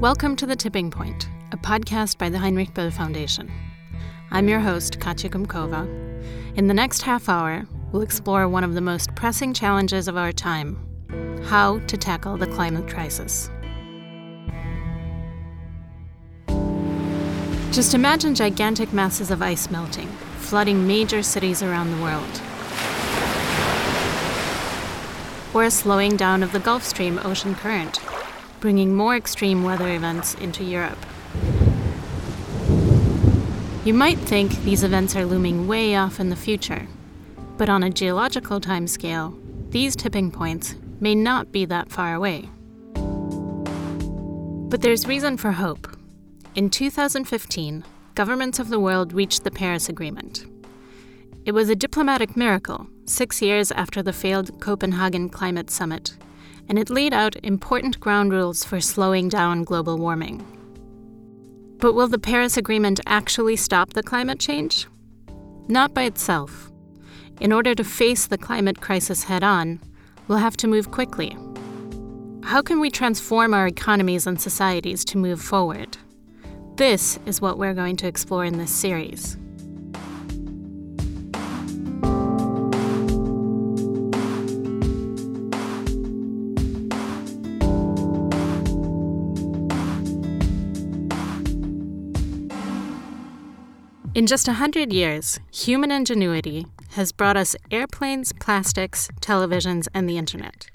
Welcome to The Tipping Point, a podcast by the Heinrich Böll Foundation. I'm your host, Katya Kumkova. In the next half hour, we'll explore one of the most pressing challenges of our time how to tackle the climate crisis. Just imagine gigantic masses of ice melting, flooding major cities around the world. Or a slowing down of the Gulf Stream ocean current, bringing more extreme weather events into Europe. You might think these events are looming way off in the future, but on a geological timescale, these tipping points may not be that far away. But there's reason for hope. In 2015, governments of the world reached the Paris Agreement. It was a diplomatic miracle, six years after the failed Copenhagen Climate Summit, and it laid out important ground rules for slowing down global warming. But will the Paris Agreement actually stop the climate change? Not by itself. In order to face the climate crisis head on, we'll have to move quickly. How can we transform our economies and societies to move forward? This is what we're going to explore in this series. In just a hundred years, human ingenuity has brought us airplanes, plastics, televisions, and the internet.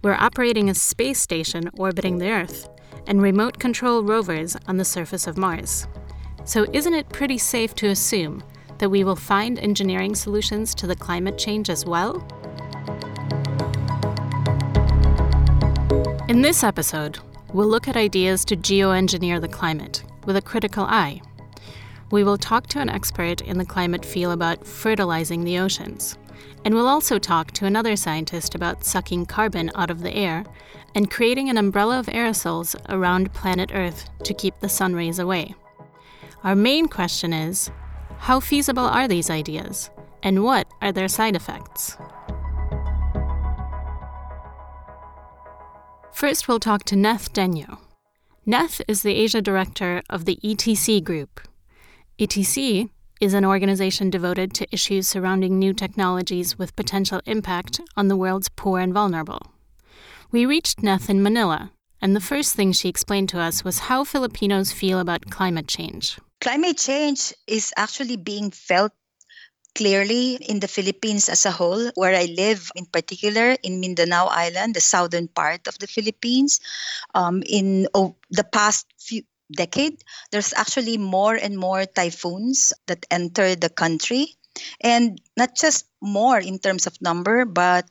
We're operating a space station orbiting the Earth and remote control rovers on the surface of Mars. So, isn't it pretty safe to assume that we will find engineering solutions to the climate change as well? In this episode, we'll look at ideas to geoengineer the climate with a critical eye we will talk to an expert in the climate field about fertilizing the oceans. And we'll also talk to another scientist about sucking carbon out of the air and creating an umbrella of aerosols around planet Earth to keep the sun rays away. Our main question is how feasible are these ideas, and what are their side effects? First, we'll talk to Neth Daño. Neth is the Asia director of the ETC Group, ETC is an organization devoted to issues surrounding new technologies with potential impact on the world's poor and vulnerable. We reached Neth in Manila, and the first thing she explained to us was how Filipinos feel about climate change. Climate change is actually being felt clearly in the Philippines as a whole, where I live in particular in Mindanao Island, the southern part of the Philippines. Um, in oh, the past few decade, there's actually more and more typhoons that enter the country. And not just more in terms of number, but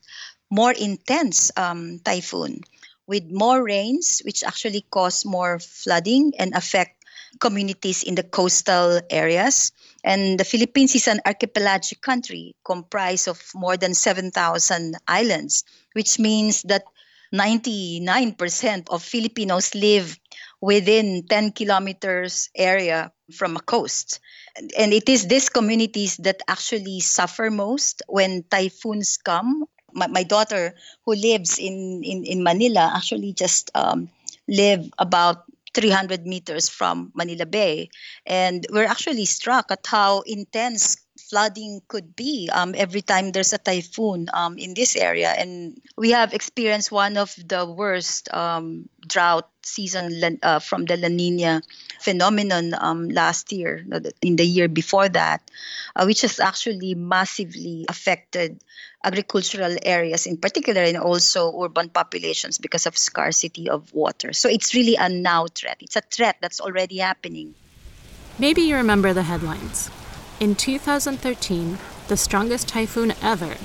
more intense um, typhoon with more rains, which actually cause more flooding and affect communities in the coastal areas. And the Philippines is an archipelagic country comprised of more than 7,000 islands, which means that 99% of Filipinos live within 10 kilometers area from a coast. And it is these communities that actually suffer most when typhoons come. My, my daughter, who lives in, in, in Manila, actually just um, live about 300 meters from Manila Bay. And we're actually struck at how intense flooding could be um, every time there's a typhoon um, in this area. And we have experienced one of the worst um, drought season uh, from the La Nina phenomenon um, last year, in the year before that, uh, which has actually massively affected agricultural areas in particular and also urban populations because of scarcity of water. So it's really a now threat. It's a threat that's already happening. Maybe you remember the headlines. In 2013, the strongest typhoon ever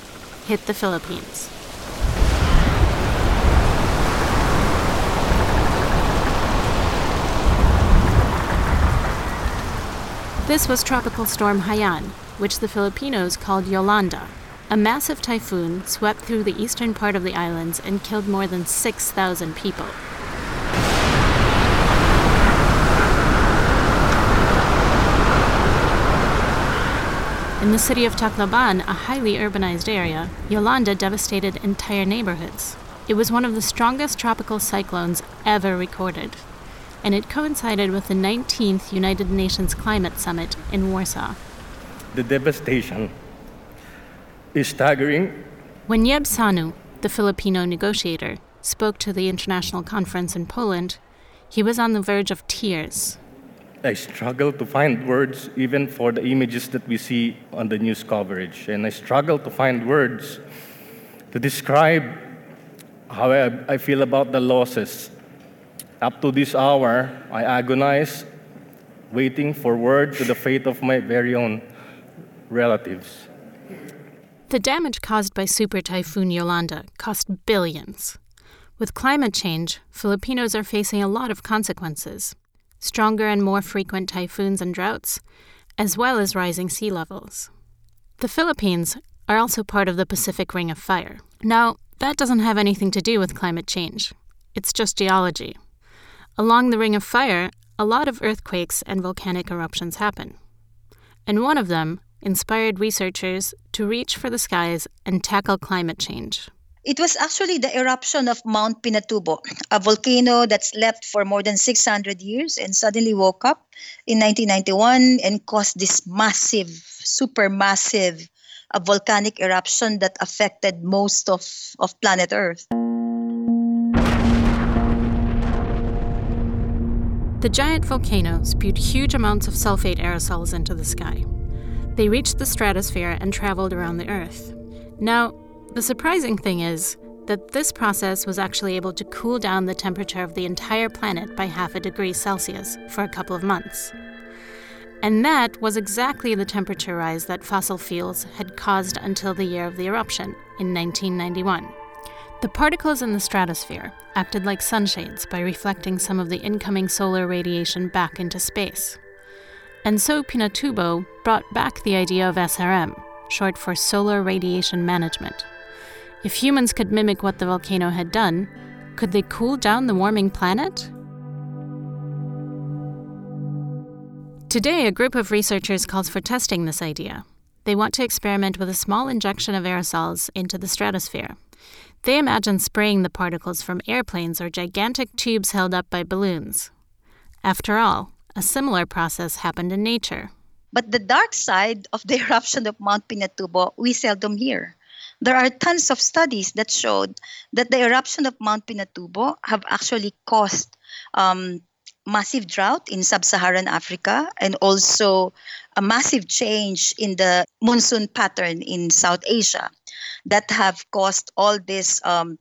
hit the Philippines. This was Tropical Storm Haiyan, which the Filipinos called Yolanda. A massive typhoon swept through the eastern part of the islands and killed more than 6,000 people. In the city of Tacloban, a highly urbanized area, Yolanda devastated entire neighborhoods. It was one of the strongest tropical cyclones ever recorded. and it coincided with the 19th United Nations Climate Summit in Warsaw. The devastation is staggering. When Yeb Saño, the Filipino negotiator, spoke to the international conference in Poland, he was on the verge of tears. I struggle to find words even for the images that we see on the news coverage. And I struggle to find words to describe how I, I feel about the losses. Up to this hour, I agonize, waiting for word to the fate of my very own relatives. The damage caused by Super Typhoon Yolanda cost billions. With climate change, Filipinos are facing a lot of consequences stronger and more frequent typhoons and droughts, as well as rising sea levels. The Philippines are also part of the Pacific Ring of Fire. Now, that doesn't have anything to do with climate change, it's just geology. Along the Ring of Fire, a lot of earthquakes and volcanic eruptions happen. And one of them inspired researchers to reach for the skies and tackle climate change. It was actually the eruption of Mount Pinatubo, a volcano that slept for more than 600 years and suddenly woke up in 1991 and caused this massive, supermassive volcanic eruption that affected most of, of planet Earth. The giant volcano spewed huge amounts of sulfate aerosols into the sky. They reached the stratosphere and traveled around the Earth. Now, the surprising thing is that this process was actually able to cool down the temperature of the entire planet by half a degree Celsius for a couple of months. And that was exactly the temperature rise that fossil fuels had caused until the year of the eruption in 1991. The particles in the stratosphere acted like sunshades by reflecting some of the incoming solar radiation back into space. And so Pinatubo brought back the idea of SRM, short for Solar Radiation Management. If humans could mimic what the volcano had done, could they cool down the warming planet? Today, a group of researchers calls for testing this idea. They want to experiment with a small injection of aerosols into the stratosphere. They imagine spraying the particles from airplanes or gigantic tubes held up by balloons. After all, a similar process happened in nature. But the dark side of the eruption of Mount Pinatubo, we seldom hear. There are tons of studies that showed that the eruption of Mount Pinatubo have actually caused um, massive drought in sub-Saharan Africa and also a massive change in the monsoon pattern in South Asia that have caused all this um,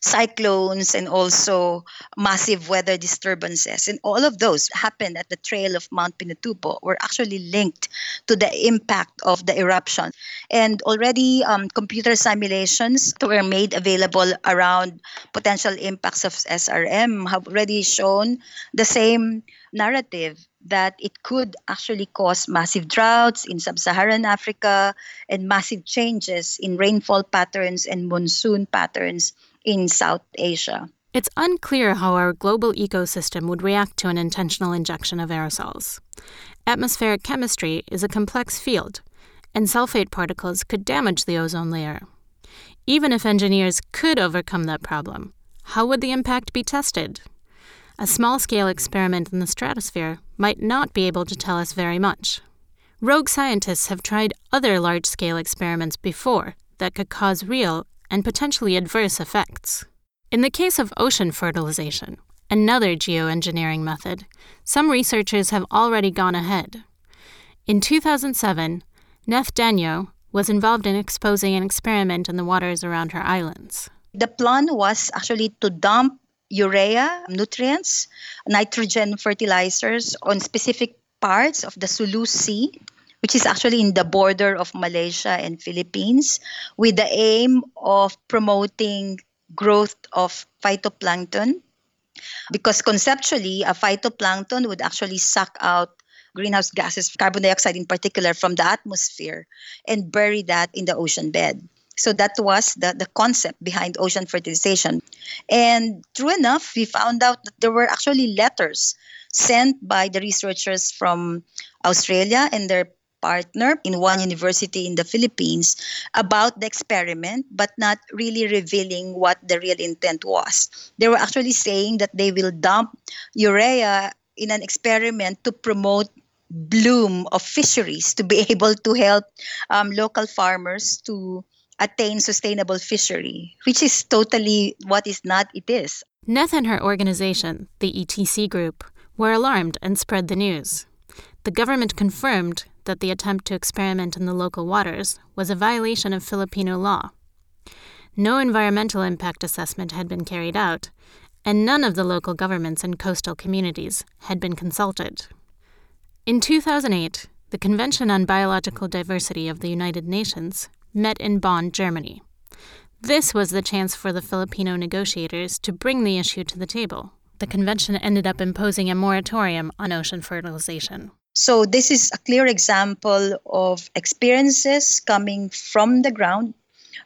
cyclones and also massive weather disturbances. And all of those happened at the trail of Mount Pinatubo were actually linked to the impact of the eruption. And already um, computer simulations were made available around potential impacts of SRM have already shown the same narrative that it could actually cause massive droughts in sub Saharan Africa and massive changes in rainfall patterns and monsoon patterns in South Asia. It's unclear how our global ecosystem would react to an intentional injection of aerosols. Atmospheric chemistry is a complex field, and sulfate particles could damage the ozone layer. Even if engineers could overcome that problem, how would the impact be tested? A small scale experiment in the stratosphere might not be able to tell us very much. Rogue scientists have tried other large scale experiments before that could cause real and potentially adverse effects. In the case of ocean fertilization, another geoengineering method, some researchers have already gone ahead. In 2007, Neth Daño was involved in exposing an experiment in the waters around her islands. The plan was actually to dump urea nutrients, nitrogen fertilizers on specific parts of the Sulu Sea which is actually in the border of Malaysia and Philippines, with the aim of promoting growth of phytoplankton. Because conceptually, a phytoplankton would actually suck out greenhouse gases, carbon dioxide in particular, from the atmosphere and bury that in the ocean bed. So that was the, the concept behind ocean fertilization. And true enough, we found out that there were actually letters sent by the researchers from Australia and their partner in one university in the Philippines about the experiment, but not really revealing what the real intent was. They were actually saying that they will dump urea in an experiment to promote bloom of fisheries to be able to help um, local farmers to attain sustainable fishery, which is totally what is not it is. Neth and her organization, the ETC Group, were alarmed and spread the news. The government confirmed that the attempt to experiment in the local waters was a violation of Filipino law. No environmental impact assessment had been carried out, and none of the local governments and coastal communities had been consulted. In 2008, the Convention on Biological Diversity of the United Nations met in Bonn, Germany. This was the chance for the Filipino negotiators to bring the issue to the table. The convention ended up imposing a moratorium on ocean fertilization. So, this is a clear example of experiences coming from the ground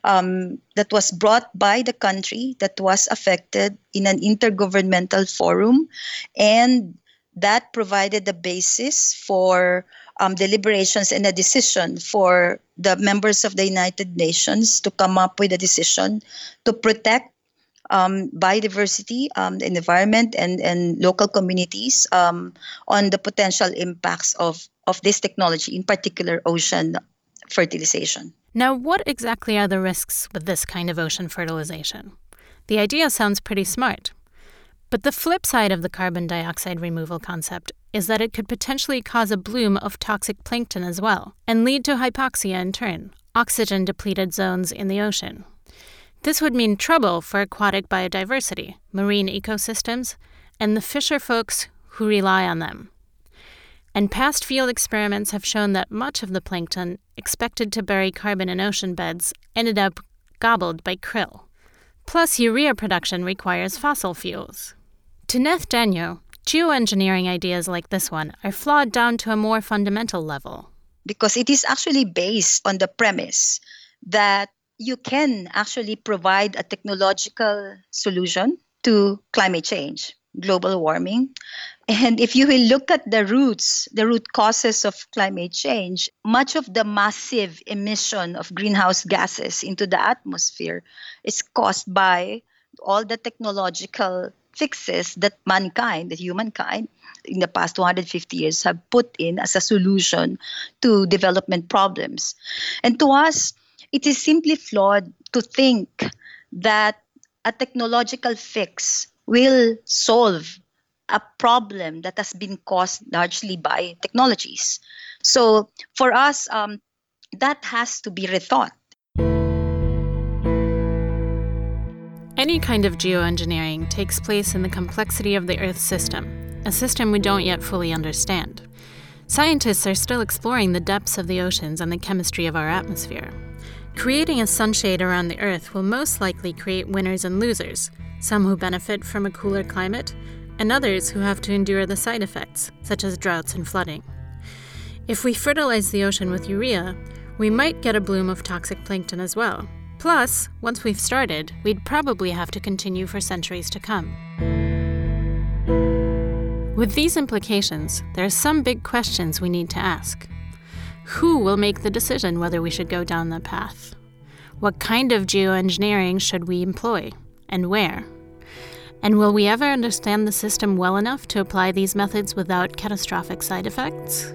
um, that was brought by the country that was affected in an intergovernmental forum, and that provided the basis for um, deliberations and a decision for the members of the United Nations to come up with a decision to protect um, biodiversity, um, the environment, and, and local communities um, on the potential impacts of, of this technology, in particular ocean fertilization. Now, what exactly are the risks with this kind of ocean fertilization? The idea sounds pretty smart. But the flip side of the carbon dioxide removal concept is that it could potentially cause a bloom of toxic plankton as well, and lead to hypoxia in turn, oxygen depleted zones in the ocean. This would mean trouble for aquatic biodiversity, marine ecosystems, and the fisher folks who rely on them. And past field experiments have shown that much of the plankton expected to bury carbon in ocean beds ended up gobbled by krill. Plus, urea production requires fossil fuels. To Neth Daño, geoengineering ideas like this one are flawed down to a more fundamental level. Because it is actually based on the premise that you can actually provide a technological solution to climate change, global warming. And if you will look at the roots, the root causes of climate change, much of the massive emission of greenhouse gases into the atmosphere is caused by all the technological fixes that mankind, the humankind, in the past 250 years have put in as a solution to development problems. And to us, it is simply flawed to think that a technological fix will solve a problem that has been caused largely by technologies. So for us, um, that has to be rethought. Any kind of geoengineering takes place in the complexity of the Earth system, a system we don't yet fully understand. Scientists are still exploring the depths of the oceans and the chemistry of our atmosphere. Creating a sunshade around the Earth will most likely create winners and losers, some who benefit from a cooler climate, and others who have to endure the side effects, such as droughts and flooding. If we fertilize the ocean with urea, we might get a bloom of toxic plankton as well, Plus, once we've started, we'd probably have to continue for centuries to come. With these implications, there are some big questions we need to ask. Who will make the decision whether we should go down that path? What kind of geoengineering should we employ, and where? And will we ever understand the system well enough to apply these methods without catastrophic side effects?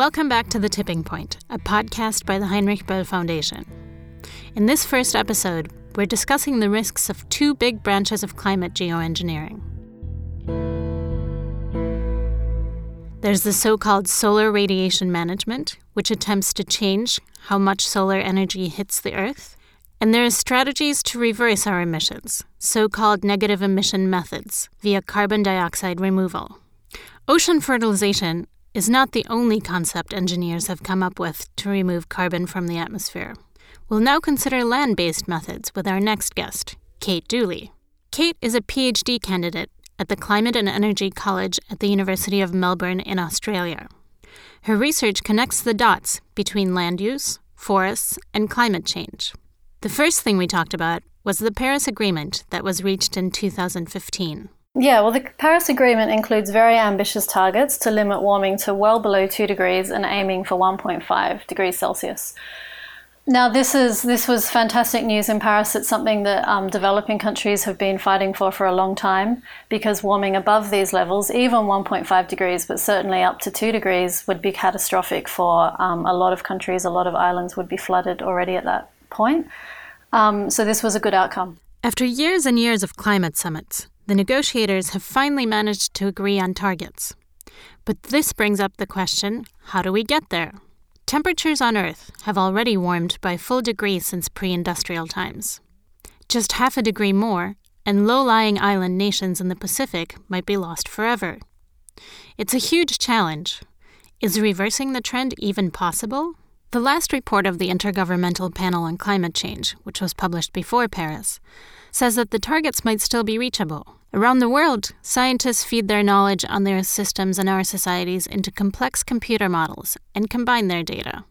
Welcome back to The Tipping Point, a podcast by the Heinrich Böll Foundation. In this first episode, we're discussing the risks of two big branches of climate geoengineering. There's the so called solar radiation management, which attempts to change how much solar energy hits the Earth. And there are strategies to reverse our emissions, so called negative emission methods, via carbon dioxide removal. Ocean fertilization is not the only concept engineers have come up with to remove carbon from the atmosphere. We'll now consider land based methods with our next guest, Kate Dooley. Kate is a PhD candidate at the Climate and Energy College at the University of Melbourne in Australia. Her research connects the dots between land use, forests, and climate change. The first thing we talked about was the Paris Agreement that was reached in 2015. Yeah, well, the Paris Agreement includes very ambitious targets to limit warming to well below 2 degrees and aiming for 1.5 degrees Celsius. Now, this is this was fantastic news in Paris. It's something that um, developing countries have been fighting for for a long time because warming above these levels, even 1.5 degrees, but certainly up to 2 degrees, would be catastrophic for um, a lot of countries. A lot of islands would be flooded already at that point. Um, so this was a good outcome. After years and years of climate summits, the negotiators have finally managed to agree on targets. But this brings up the question how do we get there? Temperatures on Earth have already warmed by full degree since pre industrial times. Just half a degree more, and low lying island nations in the Pacific might be lost forever. It's a huge challenge. Is reversing the trend even possible? The last report of the Intergovernmental Panel on Climate Change, which was published before Paris, says that the targets might still be reachable. Around the world, scientists feed their knowledge on their systems and our societies into complex computer models and combine their data.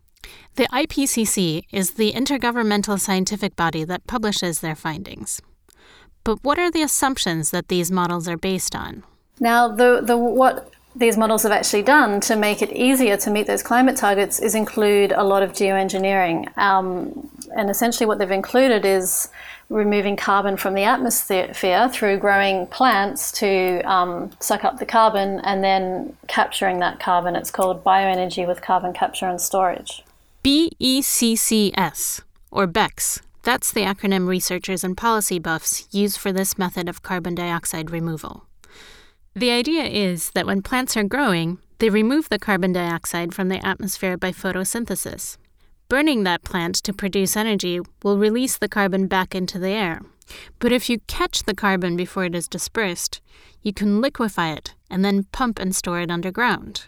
The IPCC is the intergovernmental scientific body that publishes their findings. But what are the assumptions that these models are based on? Now, the, the what these models have actually done to make it easier to meet those climate targets is include a lot of geoengineering. Um, and essentially, what they've included is removing carbon from the atmosphere through growing plants to um, suck up the carbon and then capturing that carbon. It's called bioenergy with carbon capture and storage. BECCS, or BECCS. That's the acronym researchers and policy buffs use for this method of carbon dioxide removal. The idea is that when plants are growing, they remove the carbon dioxide from the atmosphere by photosynthesis. Burning that plant to produce energy will release the carbon back into the air. But if you catch the carbon before it is dispersed, you can liquefy it and then pump and store it underground.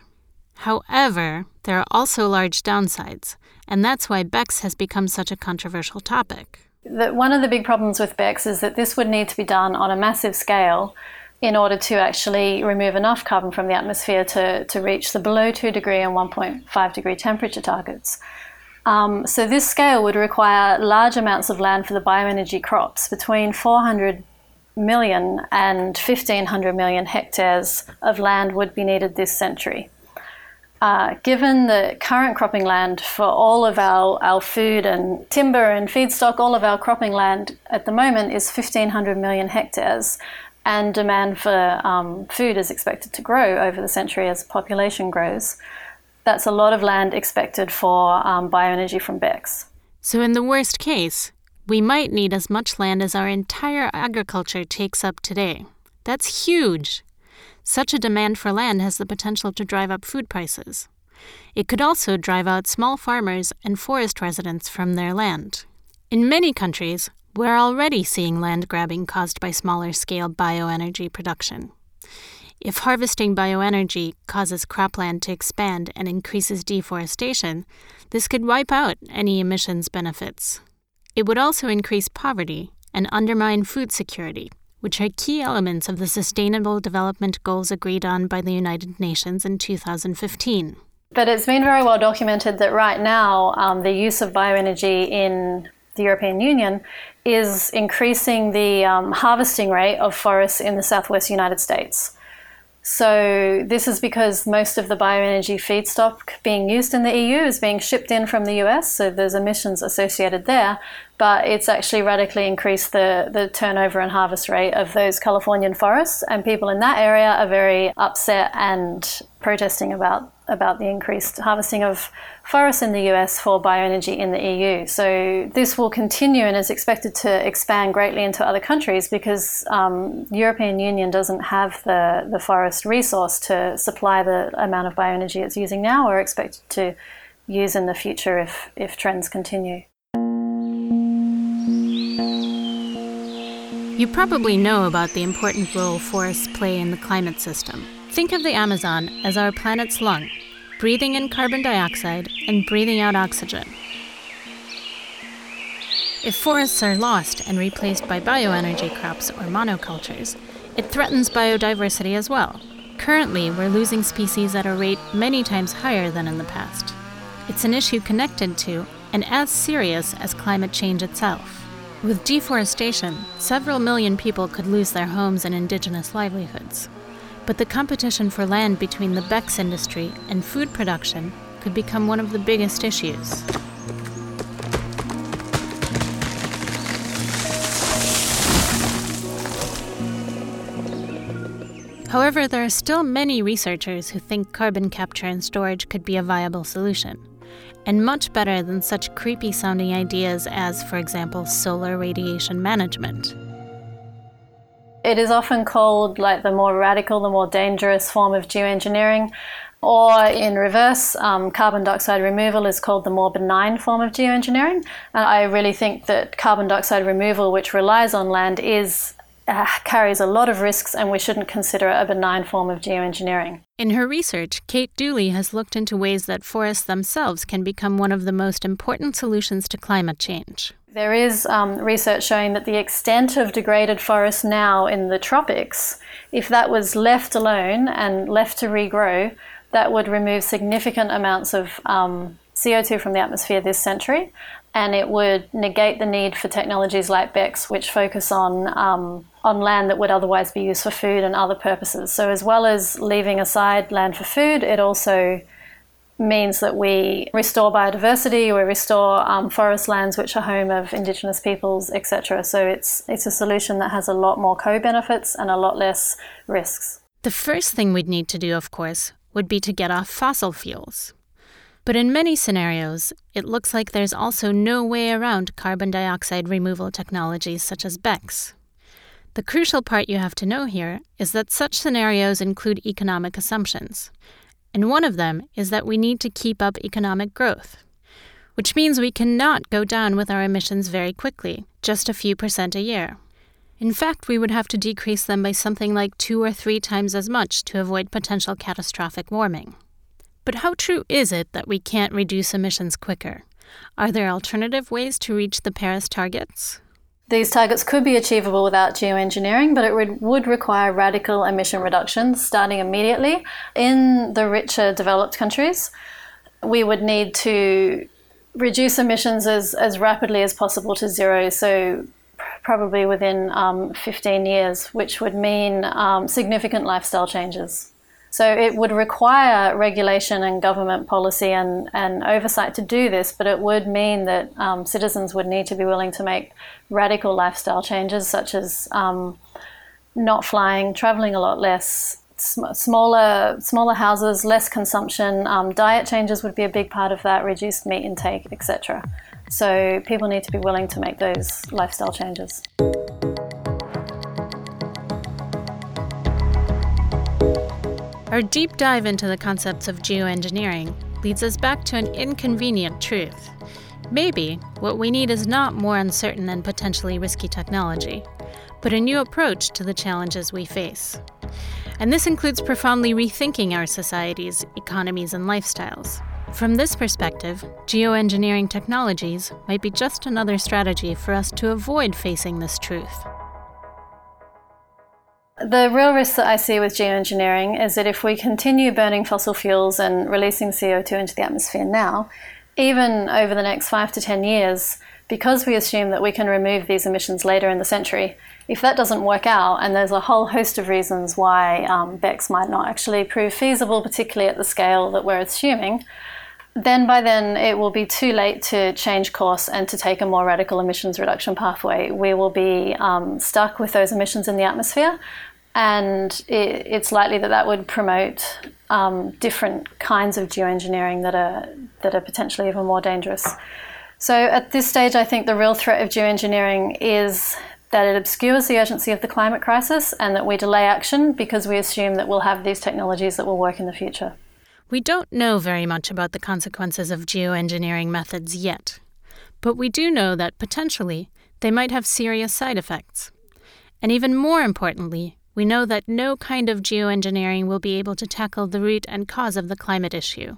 However, there are also large downsides, and that's why BECCS has become such a controversial topic. The, one of the big problems with BECCS is that this would need to be done on a massive scale in order to actually remove enough carbon from the atmosphere to, to reach the below 2 degree and 1.5 degree temperature targets. Um, so this scale would require large amounts of land for the bioenergy crops, between 400 million and 1500 million hectares of land would be needed this century. Uh, given the current cropping land for all of our, our food and timber and feedstock, all of our cropping land at the moment is 1,500 million hectares, and demand for um, food is expected to grow over the century as population grows. That's a lot of land expected for um, bioenergy from BECCS. So, in the worst case, we might need as much land as our entire agriculture takes up today. That's huge. Such a demand for land has the potential to drive up food prices. It could also drive out small farmers and forest residents from their land. In many countries, we're already seeing land grabbing caused by smaller scale bioenergy production. If harvesting bioenergy causes cropland to expand and increases deforestation, this could wipe out any emissions benefits. It would also increase poverty and undermine food security, which are key elements of the Sustainable Development Goals agreed on by the United Nations in 2015. But it's been very well documented that right now um, the use of bioenergy in the European Union is increasing the um, harvesting rate of forests in the southwest United States. So, this is because most of the bioenergy feedstock being used in the EU is being shipped in from the US, so there's emissions associated there, but it's actually radically increased the, the turnover and harvest rate of those Californian forests, and people in that area are very upset and protesting about about the increased harvesting of forests in the US for bioenergy in the EU. So this will continue and is expected to expand greatly into other countries because um, European Union doesn't have the, the forest resource to supply the amount of bioenergy it's using now or expected to use in the future if, if trends continue. You probably know about the important role forests play in the climate system. Think of the Amazon as our planet's lung, breathing in carbon dioxide and breathing out oxygen. If forests are lost and replaced by bioenergy crops or monocultures, it threatens biodiversity as well. Currently, we're losing species at a rate many times higher than in the past. It's an issue connected to and as serious as climate change itself. With deforestation, several million people could lose their homes and indigenous livelihoods. But the competition for land between the BECCS industry and food production could become one of the biggest issues. However, there are still many researchers who think carbon capture and storage could be a viable solution, and much better than such creepy sounding ideas as, for example, solar radiation management. It is often called like the more radical, the more dangerous form of geoengineering. Or in reverse, um, carbon dioxide removal is called the more benign form of geoengineering. And I really think that carbon dioxide removal, which relies on land, is uh, carries a lot of risks, and we shouldn't consider it a benign form of geoengineering. In her research, Kate Dooley has looked into ways that forests themselves can become one of the most important solutions to climate change. There is um, research showing that the extent of degraded forests now in the tropics, if that was left alone and left to regrow, that would remove significant amounts of um, CO2 from the atmosphere this century, and it would negate the need for technologies like BECCS, which focus on um, on land that would otherwise be used for food and other purposes. So, as well as leaving aside land for food, it also means that we restore biodiversity, we restore um, forest lands which are home of indigenous peoples, etc. So it's it's a solution that has a lot more co-benefits and a lot less risks. The first thing we'd need to do, of course, would be to get off fossil fuels. But in many scenarios, it looks like there's also no way around carbon dioxide removal technologies such as BECCS. The crucial part you have to know here is that such scenarios include economic assumptions. And one of them is that we need to keep up economic growth, which means we cannot go down with our emissions very quickly, just a few percent a year. In fact, we would have to decrease them by something like two or three times as much to avoid potential catastrophic warming. But how true is it that we can't reduce emissions quicker? Are there alternative ways to reach the Paris targets? These targets could be achievable without geoengineering, but it would, would require radical emission reductions starting immediately. In the richer developed countries, we would need to reduce emissions as, as rapidly as possible to zero. So probably within um, 15 years, which would mean um, significant lifestyle changes. So it would require regulation and government policy and, and oversight to do this, but it would mean that um, citizens would need to be willing to make radical lifestyle changes, such as um, not flying, traveling a lot less, sm- smaller smaller houses, less consumption. Um, diet changes would be a big part of that, reduced meat intake, etc. So people need to be willing to make those lifestyle changes. Our deep dive into the concepts of geoengineering leads us back to an inconvenient truth. Maybe what we need is not more uncertain and potentially risky technology, but a new approach to the challenges we face. And this includes profoundly rethinking our societies, economies, and lifestyles. From this perspective, geoengineering technologies might be just another strategy for us to avoid facing this truth. The real risk that I see with geoengineering is that if we continue burning fossil fuels and releasing CO2 into the atmosphere now, even over the next five to 10 years, because we assume that we can remove these emissions later in the century, if that doesn't work out, and there's a whole host of reasons why um, might not actually prove feasible, particularly at the scale that we're assuming, then by then it will be too late to change course and to take a more radical emissions reduction pathway. We will be um, stuck with those emissions in the atmosphere, and it, it's likely that that would promote um, different kinds of geoengineering that are that are potentially even more dangerous. So at this stage, I think the real threat of geoengineering is that it obscures the urgency of the climate crisis and that we delay action because we assume that we'll have these technologies that will work in the future. We don't know very much about the consequences of geoengineering methods yet, but we do know that potentially they might have serious side effects. And even more importantly, we know that no kind of geoengineering will be able to tackle the root and cause of the climate issue.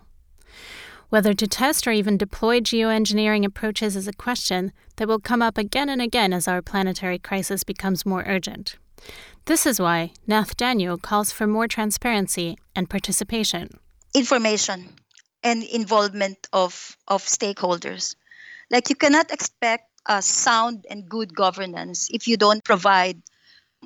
Whether to test or even deploy geoengineering approaches is a question that will come up again and again as our planetary crisis becomes more urgent. This is why Neth Daño calls for more transparency and participation. Information and involvement of, of stakeholders. Like you cannot expect a sound and good governance if you don't provide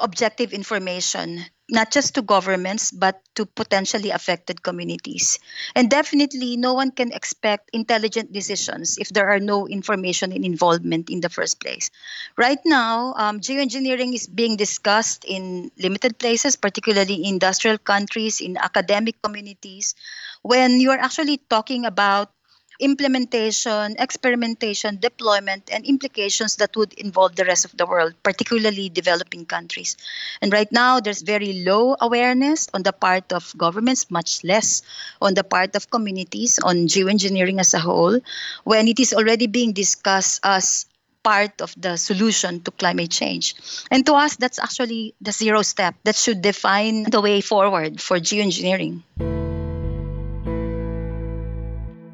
objective information not just to governments but to potentially affected communities. And definitely no one can expect intelligent decisions if there are no information and involvement in the first place. Right now um, geoengineering is being discussed in limited places particularly industrial countries in academic communities. When you're actually talking about implementation, experimentation, deployment, and implications that would involve the rest of the world, particularly developing countries. And right now, there's very low awareness on the part of governments, much less on the part of communities on geoengineering as a whole, when it is already being discussed as part of the solution to climate change. And to us, that's actually the zero step that should define the way forward for geoengineering.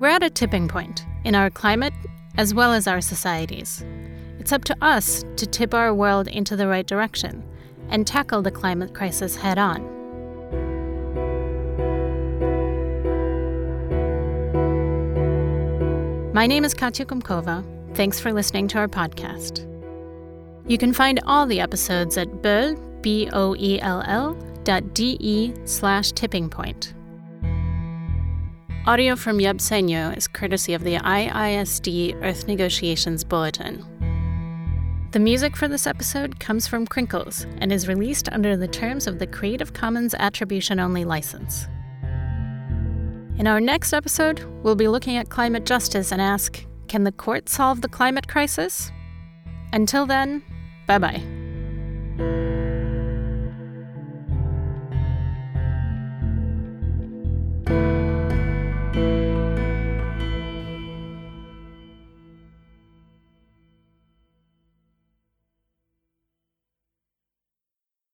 We're at a tipping point in our climate as well as our societies. It's up to us to tip our world into the right direction and tackle the climate crisis head on. My name is Katya Kumkova. Thanks for listening to our podcast. You can find all the episodes at boell, B-O-E-L-L, dot D-E slash tipping point. Audio from Yeb Saño is courtesy of the IISD Earth Negotiations Bulletin. The music for this episode comes from Crinkles and is released under the terms of the Creative Commons Attribution Only license. In our next episode, we'll be looking at climate justice and ask can the court solve the climate crisis? Until then, bye bye.